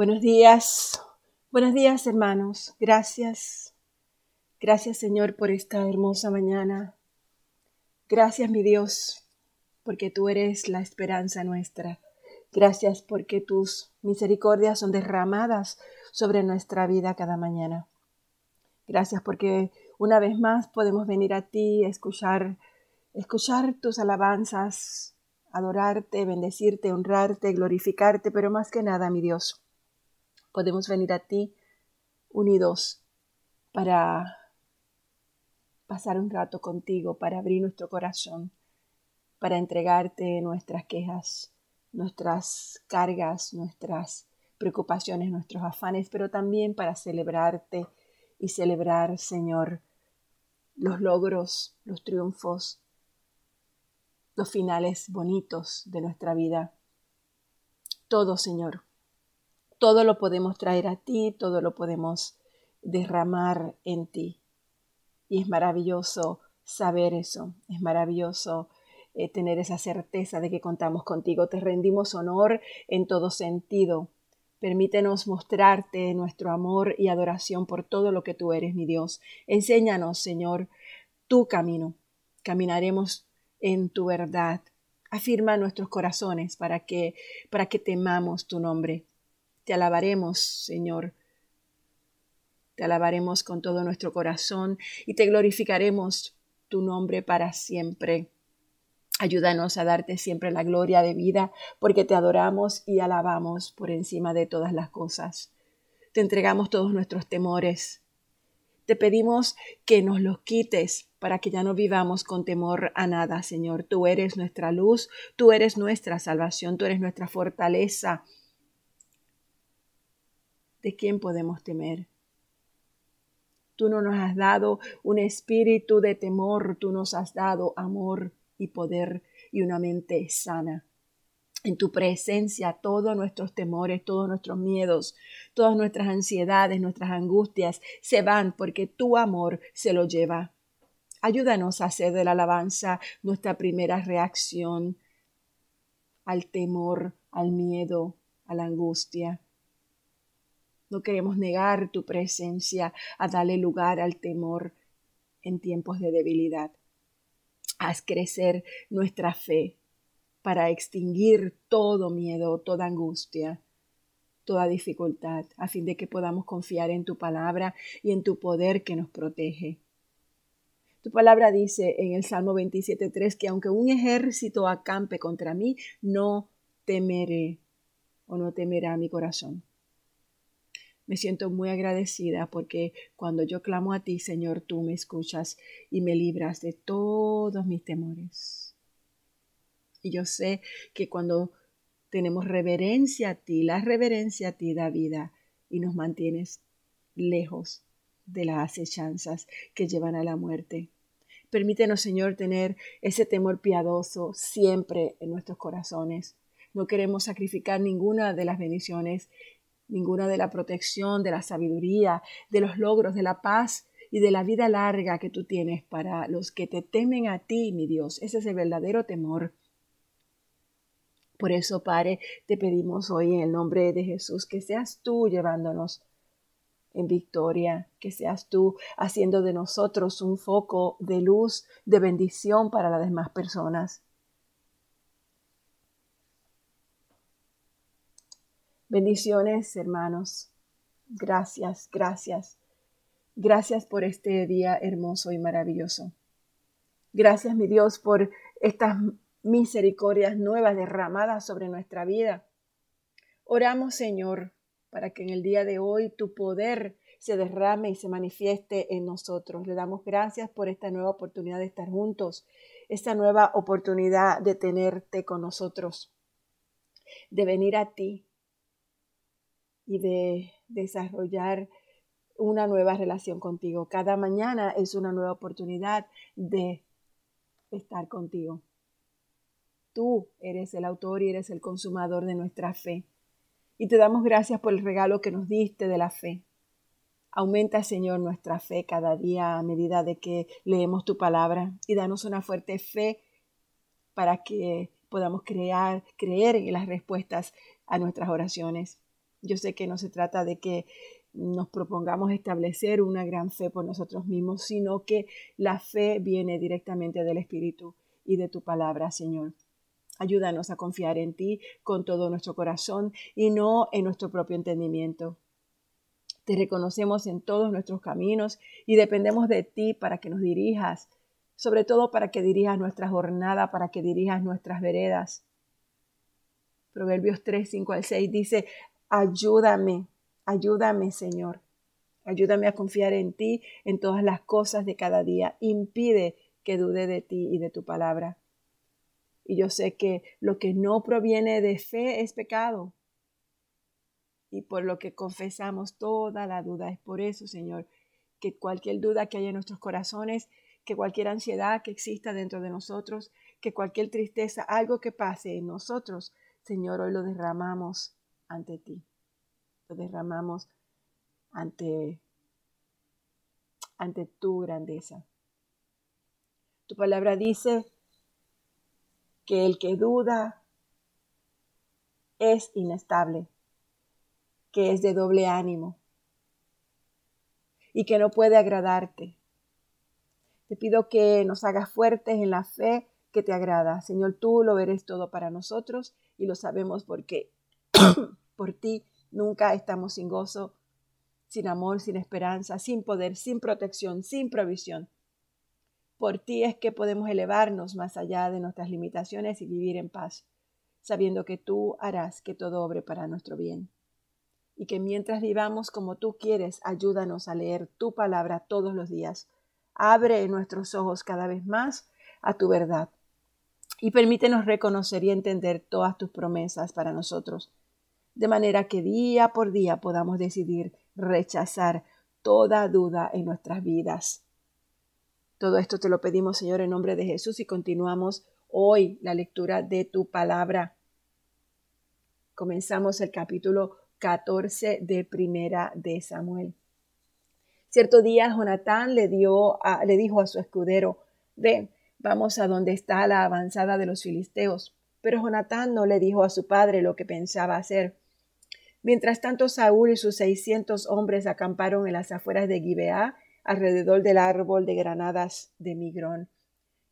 Buenos días, buenos días hermanos. Gracias, gracias Señor por esta hermosa mañana. Gracias mi Dios, porque tú eres la esperanza nuestra. Gracias porque tus misericordias son derramadas sobre nuestra vida cada mañana. Gracias porque una vez más podemos venir a ti, escuchar, escuchar tus alabanzas, adorarte, bendecirte, honrarte, glorificarte, pero más que nada, mi Dios, podemos venir a ti unidos para pasar un rato contigo, para abrir nuestro corazón, para entregarte nuestras quejas, nuestras cargas, nuestras preocupaciones, nuestros afanes, pero también para celebrarte y celebrar, Señor, los logros, los triunfos, los finales bonitos de nuestra vida. Todo, Señor, todo lo podemos traer a ti, todo lo podemos derramar en ti. Y es maravilloso saber eso, es maravilloso eh, tener esa certeza de que contamos contigo. Te rendimos honor en todo sentido. Permítenos mostrarte nuestro amor y adoración por todo lo que tú eres, mi Dios. Enséñanos, Señor, tu camino. Caminaremos en tu verdad. Afirma nuestros corazones para que para que temamos tu nombre. Te alabaremos, Señor. Te alabaremos con todo nuestro corazón y te glorificaremos tu nombre para siempre. Ayúdanos a darte siempre la gloria de vida, porque te adoramos y alabamos por encima de todas las cosas. Te entregamos todos nuestros temores. Te pedimos que nos los quites para que ya no vivamos con temor a nada, Señor. Tú eres nuestra luz, tú eres nuestra salvación, tú eres nuestra fortaleza, ¿de quién podemos temer? Tú no nos has dado un espíritu de temor, tú nos has dado amor y poder y una mente sana. En tu presencia todos nuestros temores, todos nuestros miedos, todas nuestras ansiedades, nuestras angustias se van porque tu amor se lo lleva. Ayúdanos a hacer de la alabanza nuestra primera reacción al temor, al miedo, a la angustia. No queremos negar tu presencia a darle lugar al temor en tiempos de debilidad. Haz crecer nuestra fe para extinguir todo miedo, toda angustia, toda dificultad, a fin de que podamos confiar en tu palabra y en tu poder que nos protege. Tu palabra dice en el Salmo 27.3 que aunque un ejército acampe contra mí, no temeré o no temerá mi corazón. Me siento muy agradecida porque cuando yo clamo a ti, Señor, tú me escuchas y me libras de todos mis temores. Y yo sé que cuando tenemos reverencia a ti, la reverencia a ti da vida y nos mantienes lejos de las acechanzas que llevan a la muerte. Permítenos, Señor, tener ese temor piadoso siempre en nuestros corazones. No queremos sacrificar ninguna de las bendiciones ninguna de la protección, de la sabiduría, de los logros, de la paz y de la vida larga que tú tienes para los que te temen a ti, mi Dios. Ese es el verdadero temor. Por eso, Padre, te pedimos hoy en el nombre de Jesús que seas tú llevándonos en victoria, que seas tú haciendo de nosotros un foco de luz, de bendición para las demás personas. Bendiciones, hermanos. Gracias, gracias. Gracias por este día hermoso y maravilloso. Gracias, mi Dios, por estas misericordias nuevas derramadas sobre nuestra vida. Oramos, Señor, para que en el día de hoy tu poder se derrame y se manifieste en nosotros. Le damos gracias por esta nueva oportunidad de estar juntos, esta nueva oportunidad de tenerte con nosotros, de venir a ti, y de desarrollar una nueva relación contigo. Cada mañana es una nueva oportunidad de estar contigo. Tú eres el autor y eres el consumador de nuestra fe. Y te damos gracias por el regalo que nos diste de la fe. Aumenta, Señor, nuestra fe cada día a medida de que leemos tu palabra y danos una fuerte fe para que podamos crear, creer en las respuestas a nuestras oraciones. Yo sé que no se trata de que nos propongamos establecer una gran fe por nosotros mismos, sino que la fe viene directamente del Espíritu y de tu palabra, Señor. Ayúdanos a confiar en ti con todo nuestro corazón y no en nuestro propio entendimiento. Te reconocemos en todos nuestros caminos y dependemos de ti para que nos dirijas, sobre todo para que dirijas nuestra jornada, para que dirijas nuestras veredas. Proverbios 3, 5 al 6 dice, ayúdame Ayúdame, Señor. Ayúdame a confiar en ti en todas las cosas de cada día. Impide que dude de ti y de tu palabra. Y yo sé que lo que no proviene de fe es pecado. Y por lo que confesamos toda la duda. Es por eso, Señor, que cualquier duda que haya en nuestros corazones, que cualquier ansiedad que exista dentro de nosotros, que cualquier tristeza, algo que pase en nosotros, Señor, hoy lo derramamos ante ti derramamos ante, ante tu grandeza. Tu palabra dice que el que duda es inestable, que es de doble ánimo y que no puede agradarte. Te pido que nos hagas fuertes en la fe que te agrada. Señor, tú lo eres todo para nosotros y lo sabemos porque por ti Nunca estamos sin gozo, sin amor, sin esperanza, sin poder, sin protección, sin provisión. Por ti es que podemos elevarnos más allá de nuestras limitaciones y vivir en paz, sabiendo que tú harás que todo obre para nuestro bien. Y que mientras vivamos como tú quieres, ayúdanos a leer tu palabra todos los días. Abre nuestros ojos cada vez más a tu verdad. Y permítenos reconocer y entender todas tus promesas para nosotros de manera que día por día podamos decidir rechazar toda duda en nuestras vidas. Todo esto te lo pedimos, Señor, en nombre de Jesús y continuamos hoy la lectura de tu palabra. Comenzamos el capítulo 14 de Primera de Samuel. Cierto día Jonatán le, dio le dijo a su escudero, ven, vamos a donde está la avanzada de los filisteos. Pero Jonatán no le dijo a su padre lo que pensaba hacer. Mientras tanto, Saúl y sus seiscientos hombres acamparon en las afueras de Gibeá, alrededor del árbol de granadas de Migrón.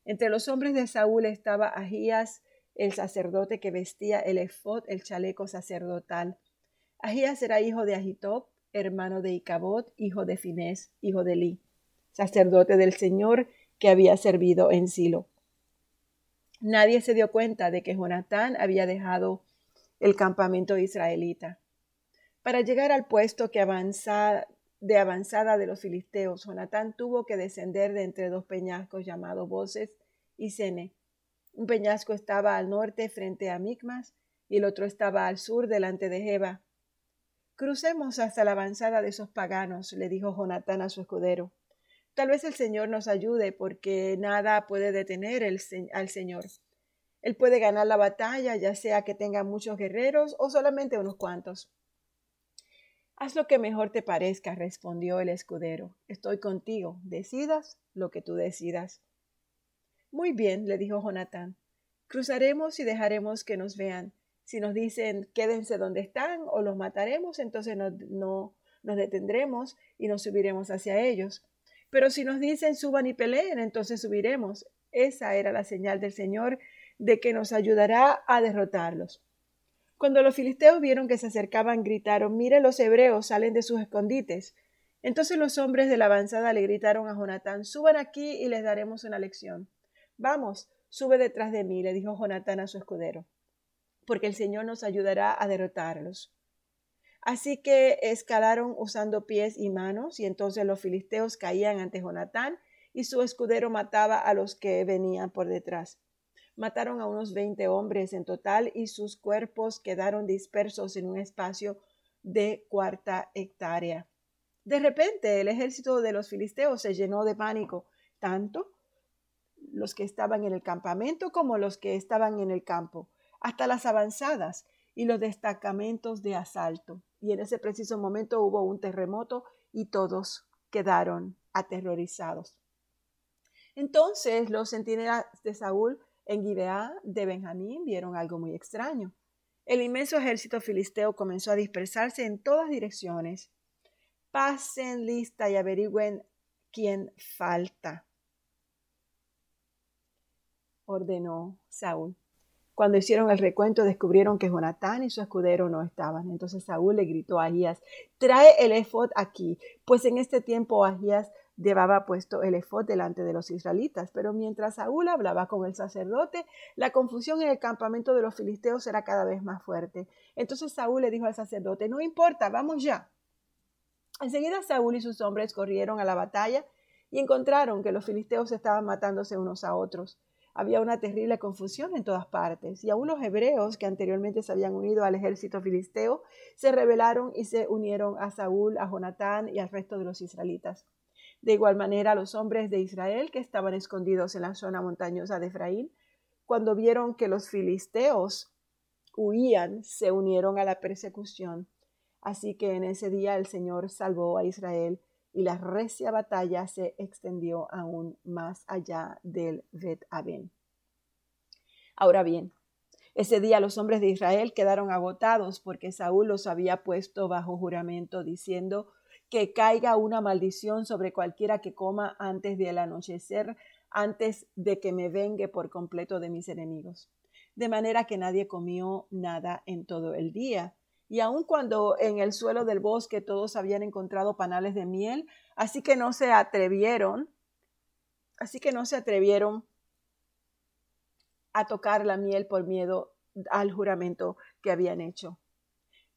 Entre los hombres de Saúl estaba Ahías, el sacerdote que vestía el efod, el chaleco sacerdotal. Ahías era hijo de Ahitob, hermano de Icabod, hijo de Finés, hijo de Li, sacerdote del Señor que había servido en Silo. Nadie se dio cuenta de que Jonatán había dejado el campamento israelita. Para llegar al puesto que avanza, de avanzada de los filisteos, Jonatán tuvo que descender de entre dos peñascos llamados Voces y Sene. Un peñasco estaba al norte frente a Micmas y el otro estaba al sur delante de Jeba. Crucemos hasta la avanzada de esos paganos, le dijo Jonatán a su escudero. Tal vez el Señor nos ayude porque nada puede detener el, al Señor. Él puede ganar la batalla, ya sea que tenga muchos guerreros o solamente unos cuantos. Haz lo que mejor te parezca, respondió el escudero. Estoy contigo. Decidas lo que tú decidas. Muy bien, le dijo Jonatán. Cruzaremos y dejaremos que nos vean. Si nos dicen quédense donde están o los mataremos, entonces no, no nos detendremos y nos subiremos hacia ellos. Pero si nos dicen suban y peleen, entonces subiremos. Esa era la señal del Señor de que nos ayudará a derrotarlos. Cuando los filisteos vieron que se acercaban, gritaron, Mire, los hebreos salen de sus escondites. Entonces los hombres de la avanzada le gritaron a Jonatán, Suban aquí y les daremos una lección. Vamos, sube detrás de mí, le dijo Jonatán a su escudero, porque el Señor nos ayudará a derrotarlos. Así que escalaron usando pies y manos, y entonces los filisteos caían ante Jonatán, y su escudero mataba a los que venían por detrás mataron a unos veinte hombres en total y sus cuerpos quedaron dispersos en un espacio de cuarta hectárea. De repente el ejército de los filisteos se llenó de pánico, tanto los que estaban en el campamento como los que estaban en el campo, hasta las avanzadas y los destacamentos de asalto. Y en ese preciso momento hubo un terremoto y todos quedaron aterrorizados. Entonces los centinelas de Saúl en Gibeá de Benjamín vieron algo muy extraño. el inmenso ejército filisteo comenzó a dispersarse en todas direcciones. Pasen lista y averigüen quién falta, ordenó Saúl. Cuando hicieron el recuento descubrieron que Jonatán y su escudero no estaban. Entonces Saúl le gritó a Ahías, trae el efod aquí, pues en este tiempo Ahías llevaba puesto el efod delante de los israelitas. Pero mientras Saúl hablaba con el sacerdote, la confusión en el campamento de los filisteos era cada vez más fuerte. Entonces Saúl le dijo al sacerdote, no importa, vamos ya. Enseguida Saúl y sus hombres corrieron a la batalla y encontraron que los filisteos estaban matándose unos a otros había una terrible confusión en todas partes, y aún los hebreos que anteriormente se habían unido al ejército filisteo se rebelaron y se unieron a Saúl, a Jonatán y al resto de los israelitas. De igual manera, los hombres de Israel que estaban escondidos en la zona montañosa de Efraín, cuando vieron que los filisteos huían, se unieron a la persecución. Así que en ese día el Señor salvó a Israel y la recia batalla se extendió aún más allá del Bet Aben. Ahora bien, ese día los hombres de Israel quedaron agotados porque Saúl los había puesto bajo juramento diciendo que caiga una maldición sobre cualquiera que coma antes del anochecer, antes de que me vengue por completo de mis enemigos. De manera que nadie comió nada en todo el día, y aun cuando en el suelo del bosque todos habían encontrado panales de miel, así que no se atrevieron, así que no se atrevieron a tocar la miel por miedo al juramento que habían hecho.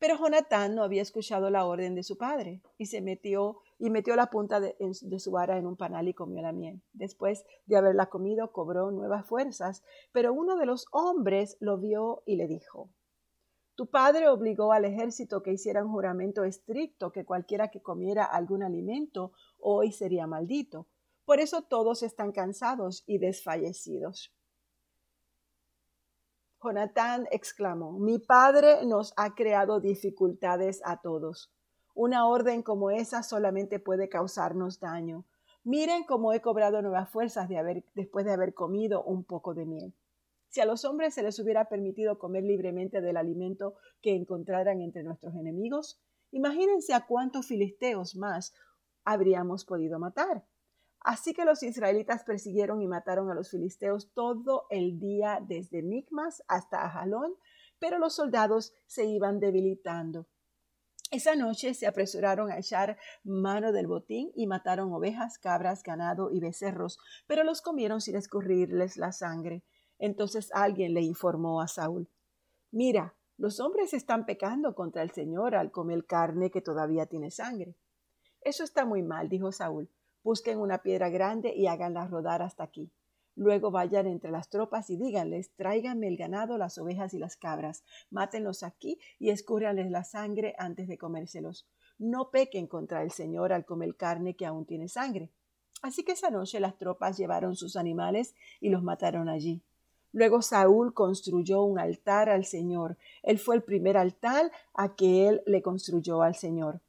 Pero Jonatán no había escuchado la orden de su padre y se metió y metió la punta de, de, su vara en un panal y comió la miel. Después de haberla comido, cobró nuevas fuerzas, pero uno de los hombres lo vio y le dijo, tu padre obligó al ejército que hiciera un juramento estricto que cualquiera que comiera algún alimento hoy sería maldito. Por eso todos están cansados y desfallecidos. Jonatán exclamó, mi padre nos ha creado dificultades a todos. Una orden como esa solamente puede causarnos daño. Miren cómo he cobrado nuevas fuerzas de haber, después de haber comido un poco de miel. Si a los hombres se les hubiera permitido comer libremente del alimento que encontraran entre nuestros enemigos, imagínense a cuántos filisteos más habríamos podido matar. Así que los israelitas persiguieron y mataron a los filisteos todo el día desde Micmas hasta Ajalón, pero los soldados se iban debilitando. Esa noche se apresuraron a echar mano del botín y mataron ovejas, cabras, ganado y becerros, pero los comieron sin escurrirles la sangre. Entonces alguien le informó a Saúl, mira, los hombres están pecando contra el Señor al comer carne que todavía tiene sangre. Eso está muy mal, dijo Saúl. Busquen una piedra grande y háganla rodar hasta aquí. Luego vayan entre las tropas y díganles, tráiganme el ganado, las ovejas y las cabras, mátenlos aquí y escúrranles la sangre antes de comérselos. No pequen contra el Señor al comer carne que aún tiene sangre. Así que esa noche las tropas llevaron sus animales y los mataron allí. Luego Saúl construyó un altar al Señor. Él fue el primer altar a que él le construyó al Señor.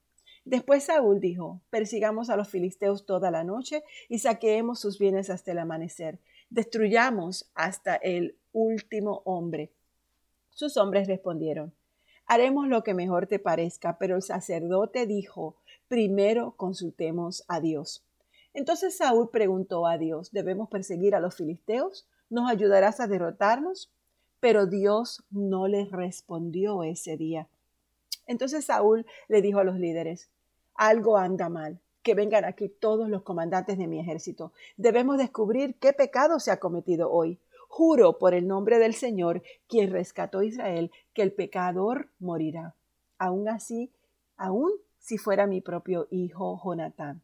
Después Saúl dijo, persigamos a los filisteos toda la noche y saqueemos sus bienes hasta el amanecer. Destruyamos hasta el último hombre. Sus hombres respondieron, haremos lo que mejor te parezca, pero el sacerdote dijo, primero consultemos a Dios. Entonces Saúl preguntó a Dios, ¿debemos perseguir a los filisteos? ¿Nos ayudarás a derrotarnos? Pero Dios no les respondió ese día. Entonces Saúl le dijo a los líderes, algo anda mal, que vengan aquí todos los comandantes de mi ejército. Debemos descubrir qué pecado se ha cometido hoy. Juro por el nombre del Señor, quien rescató a Israel, que el pecador morirá. Aún así, aún si fuera mi propio hijo Jonatán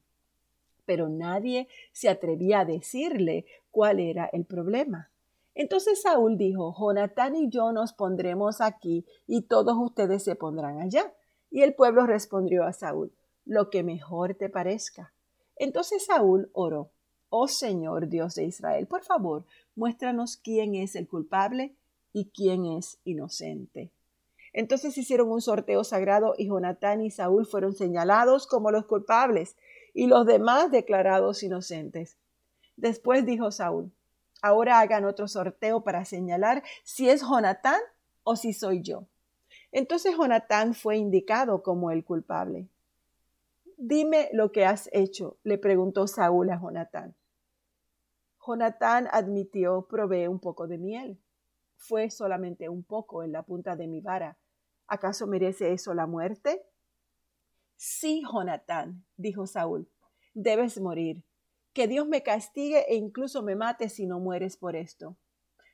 pero nadie se atrevía a decirle cuál era el problema. Entonces Saúl dijo, Jonatán y yo nos pondremos aquí y todos ustedes se pondrán allá. Y el pueblo respondió a Saúl, lo que mejor te parezca. Entonces Saúl oró, Oh Señor Dios de Israel, por favor, muéstranos quién es el culpable y quién es inocente. Entonces hicieron un sorteo sagrado y Jonatán y Saúl fueron señalados como los culpables y los demás declarados inocentes. Después dijo Saúl, ahora hagan otro sorteo para señalar si es Jonatán o si soy yo. Entonces Jonatán fue indicado como el culpable. Dime lo que has hecho, le preguntó Saúl a Jonatán. Jonatán admitió, probé un poco de miel. Fue solamente un poco en la punta de mi vara. ¿Acaso merece eso la muerte? Sí, Jonatán, dijo Saúl, debes morir. Que Dios me castigue e incluso me mate si no mueres por esto.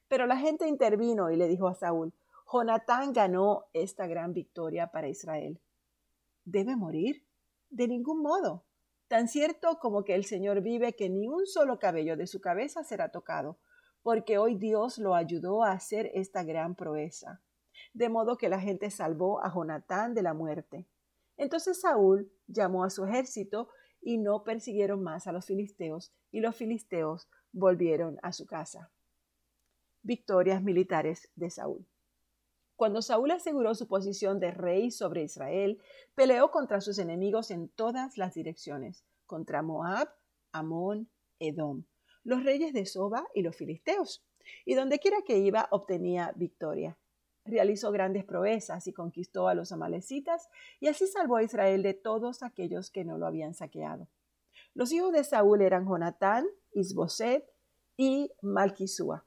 Pero la gente intervino y le dijo a Saúl, Jonatán ganó esta gran victoria para Israel. ¿Debe morir? De ningún modo. Tan cierto como que el Señor vive que ni un solo cabello de su cabeza será tocado, porque hoy Dios lo ayudó a hacer esta gran proeza. De modo que la gente salvó a Jonatán de la muerte. Entonces Saúl llamó a su ejército y no persiguieron más a los filisteos, y los filisteos volvieron a su casa. Victorias militares de Saúl. Cuando Saúl aseguró su posición de rey sobre Israel, peleó contra sus enemigos en todas las direcciones, contra Moab, Amón, Edom, los reyes de Soba y los filisteos, y donde quiera que iba obtenía victoria. Realizó grandes proezas y conquistó a los amalecitas, y así salvó a Israel de todos aquellos que no lo habían saqueado. Los hijos de Saúl eran Jonatán, Isboset y Malquisúa.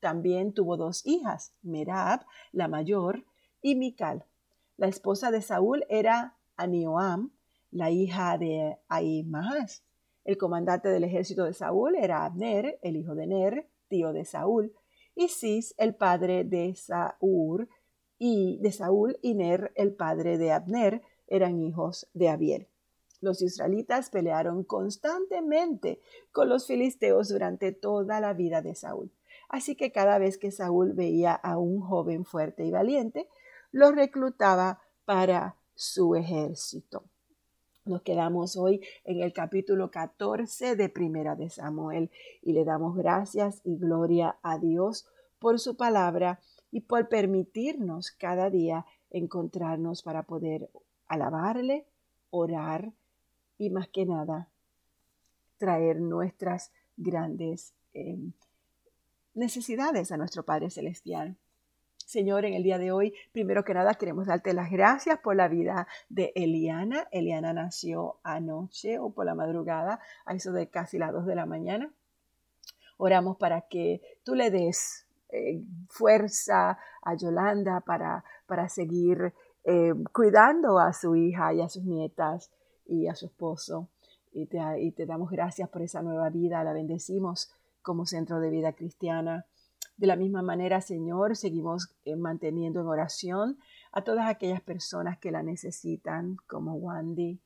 También tuvo dos hijas, Merab, la mayor, y Mical. La esposa de Saúl era Anioam, la hija de Ahimaas. El comandante del ejército de Saúl era Abner, el hijo de Ner, tío de Saúl, y el padre de Saúl, y de Saúl y Ner, el padre de Abner, eran hijos de Abiel. Los israelitas pelearon constantemente con los filisteos durante toda la vida de Saúl. Así que cada vez que Saúl veía a un joven fuerte y valiente, lo reclutaba para su ejército. Nos quedamos hoy en el capítulo 14 de Primera de Samuel y le damos gracias y gloria a Dios por su palabra y por permitirnos cada día encontrarnos para poder alabarle, orar y más que nada traer nuestras grandes em, necesidades a nuestro Padre Celestial. Señor, en el día de hoy, primero que nada, queremos darte las gracias por la vida de Eliana. Eliana nació anoche o por la madrugada, a eso de casi las 2 de la mañana. Oramos para que tú le des eh, fuerza a Yolanda para, para seguir eh, cuidando a su hija y a sus nietas y a su esposo. Y te, y te damos gracias por esa nueva vida, la bendecimos como centro de vida cristiana. De la misma manera, Señor, seguimos eh, manteniendo en oración a todas aquellas personas que la necesitan, como Wandy.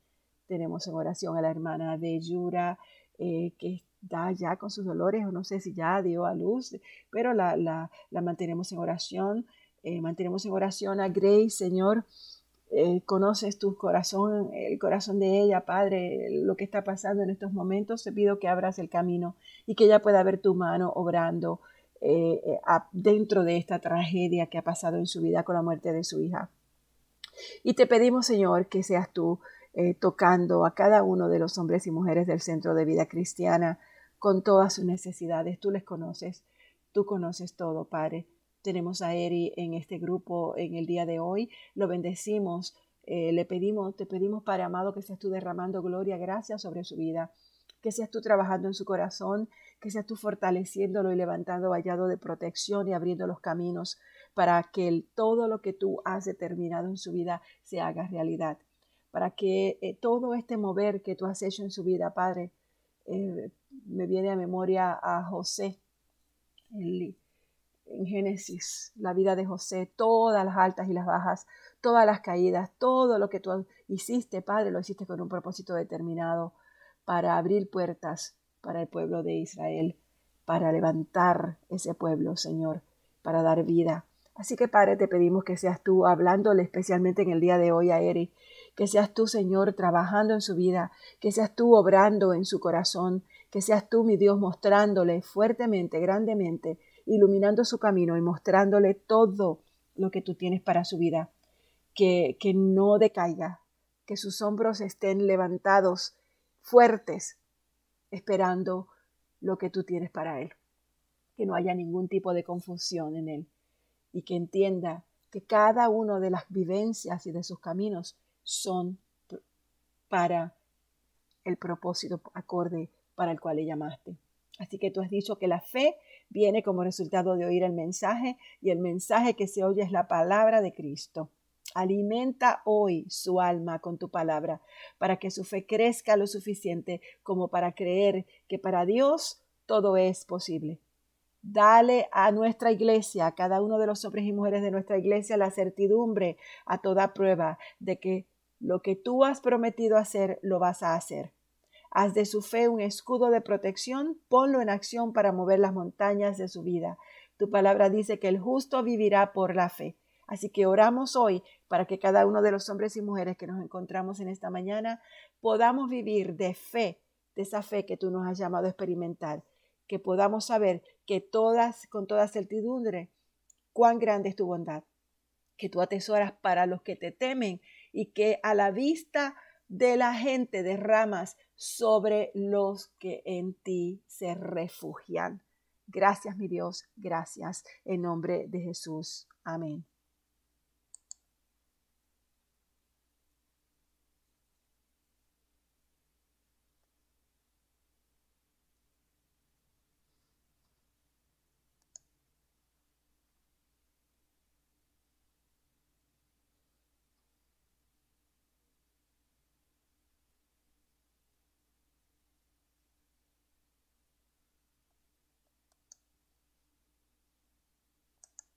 Tenemos en oración a la hermana de Yura, eh, que está ya con sus dolores, o no sé si ya dio a luz, pero la, la, la mantenemos en oración. Eh, mantenemos en oración a Grace, Señor. conoces tu corazón, el corazón de ella, Padre, lo que está pasando en estos momentos. Te pido que abras el camino y que ella pueda ver tu mano obrando eh, eh, dentro de esta tragedia que ha pasado en su vida con la muerte de su hija. Y te pedimos, Señor, que seas tú eh, tocando a cada uno de los hombres y mujeres del Centro de Vida Cristiana con todas sus necesidades. Tú les conoces, tú conoces todo, Padre. Tenemos a Eri en este grupo en el día de hoy. Lo bendecimos. le pedimos, te pedimos, Padre amado, que seas tú derramando gloria, gracia sobre su vida que seas tú trabajando en su corazón, que seas tú fortaleciéndolo y levantando vallado de protección y abriendo los caminos para que todo lo que tú has determinado en su vida se haga realidad. Para que eh, todo este mover que tú has hecho en su vida, Padre, eh, me viene a memoria a José en Génesis, la vida de José, todas las altas y las bajas, todas las caídas, todo lo que tú hiciste, Padre, lo hiciste con un propósito determinado para abrir puertas para el pueblo de Israel, para levantar ese pueblo, Señor, para dar vida. Así que, Padre, te pedimos que seas tú hablándole especialmente en el día de hoy a Eri, que seas tú, Señor, trabajando en su vida, que seas tú obrando en su corazón, que seas tú, mi Dios, mostrándole fuertemente, grandemente, iluminando su camino y mostrándole todo lo que tú tienes para su vida. Que, que no decaiga, que sus hombros estén levantados fuertes, esperando lo que tú tienes para Él. Que no haya ningún tipo de confusión en Él y que entienda que cada una de las vivencias y de sus caminos son para el propósito acorde para el cual le llamaste. Así que tú has dicho que la fe viene como resultado de oír el mensaje y el mensaje que se oye es la palabra de Cristo. Alimenta hoy su alma con tu palabra para que su fe crezca lo suficiente como para creer que para Dios todo es posible. Dale a nuestra iglesia, a cada uno de los hombres y mujeres de nuestra iglesia, la certidumbre a toda prueba de que lo que tú has prometido hacer, lo vas a hacer. Haz de su fe un escudo de protección, ponlo en acción para mover las montañas de su vida. Tu palabra dice que el justo vivirá por la fe. Así que oramos hoy para que cada uno de los hombres y mujeres que nos encontramos en esta mañana podamos vivir de fe, de esa fe que tú nos has llamado a experimentar que podamos saber que todas, con toda certidumbre, cuán grande es tu bondad, que tú atesoras para los que te temen y que a la vista de la gente derramas sobre los que en ti se refugian. Gracias, mi Dios, gracias en nombre de Jesús. Amén.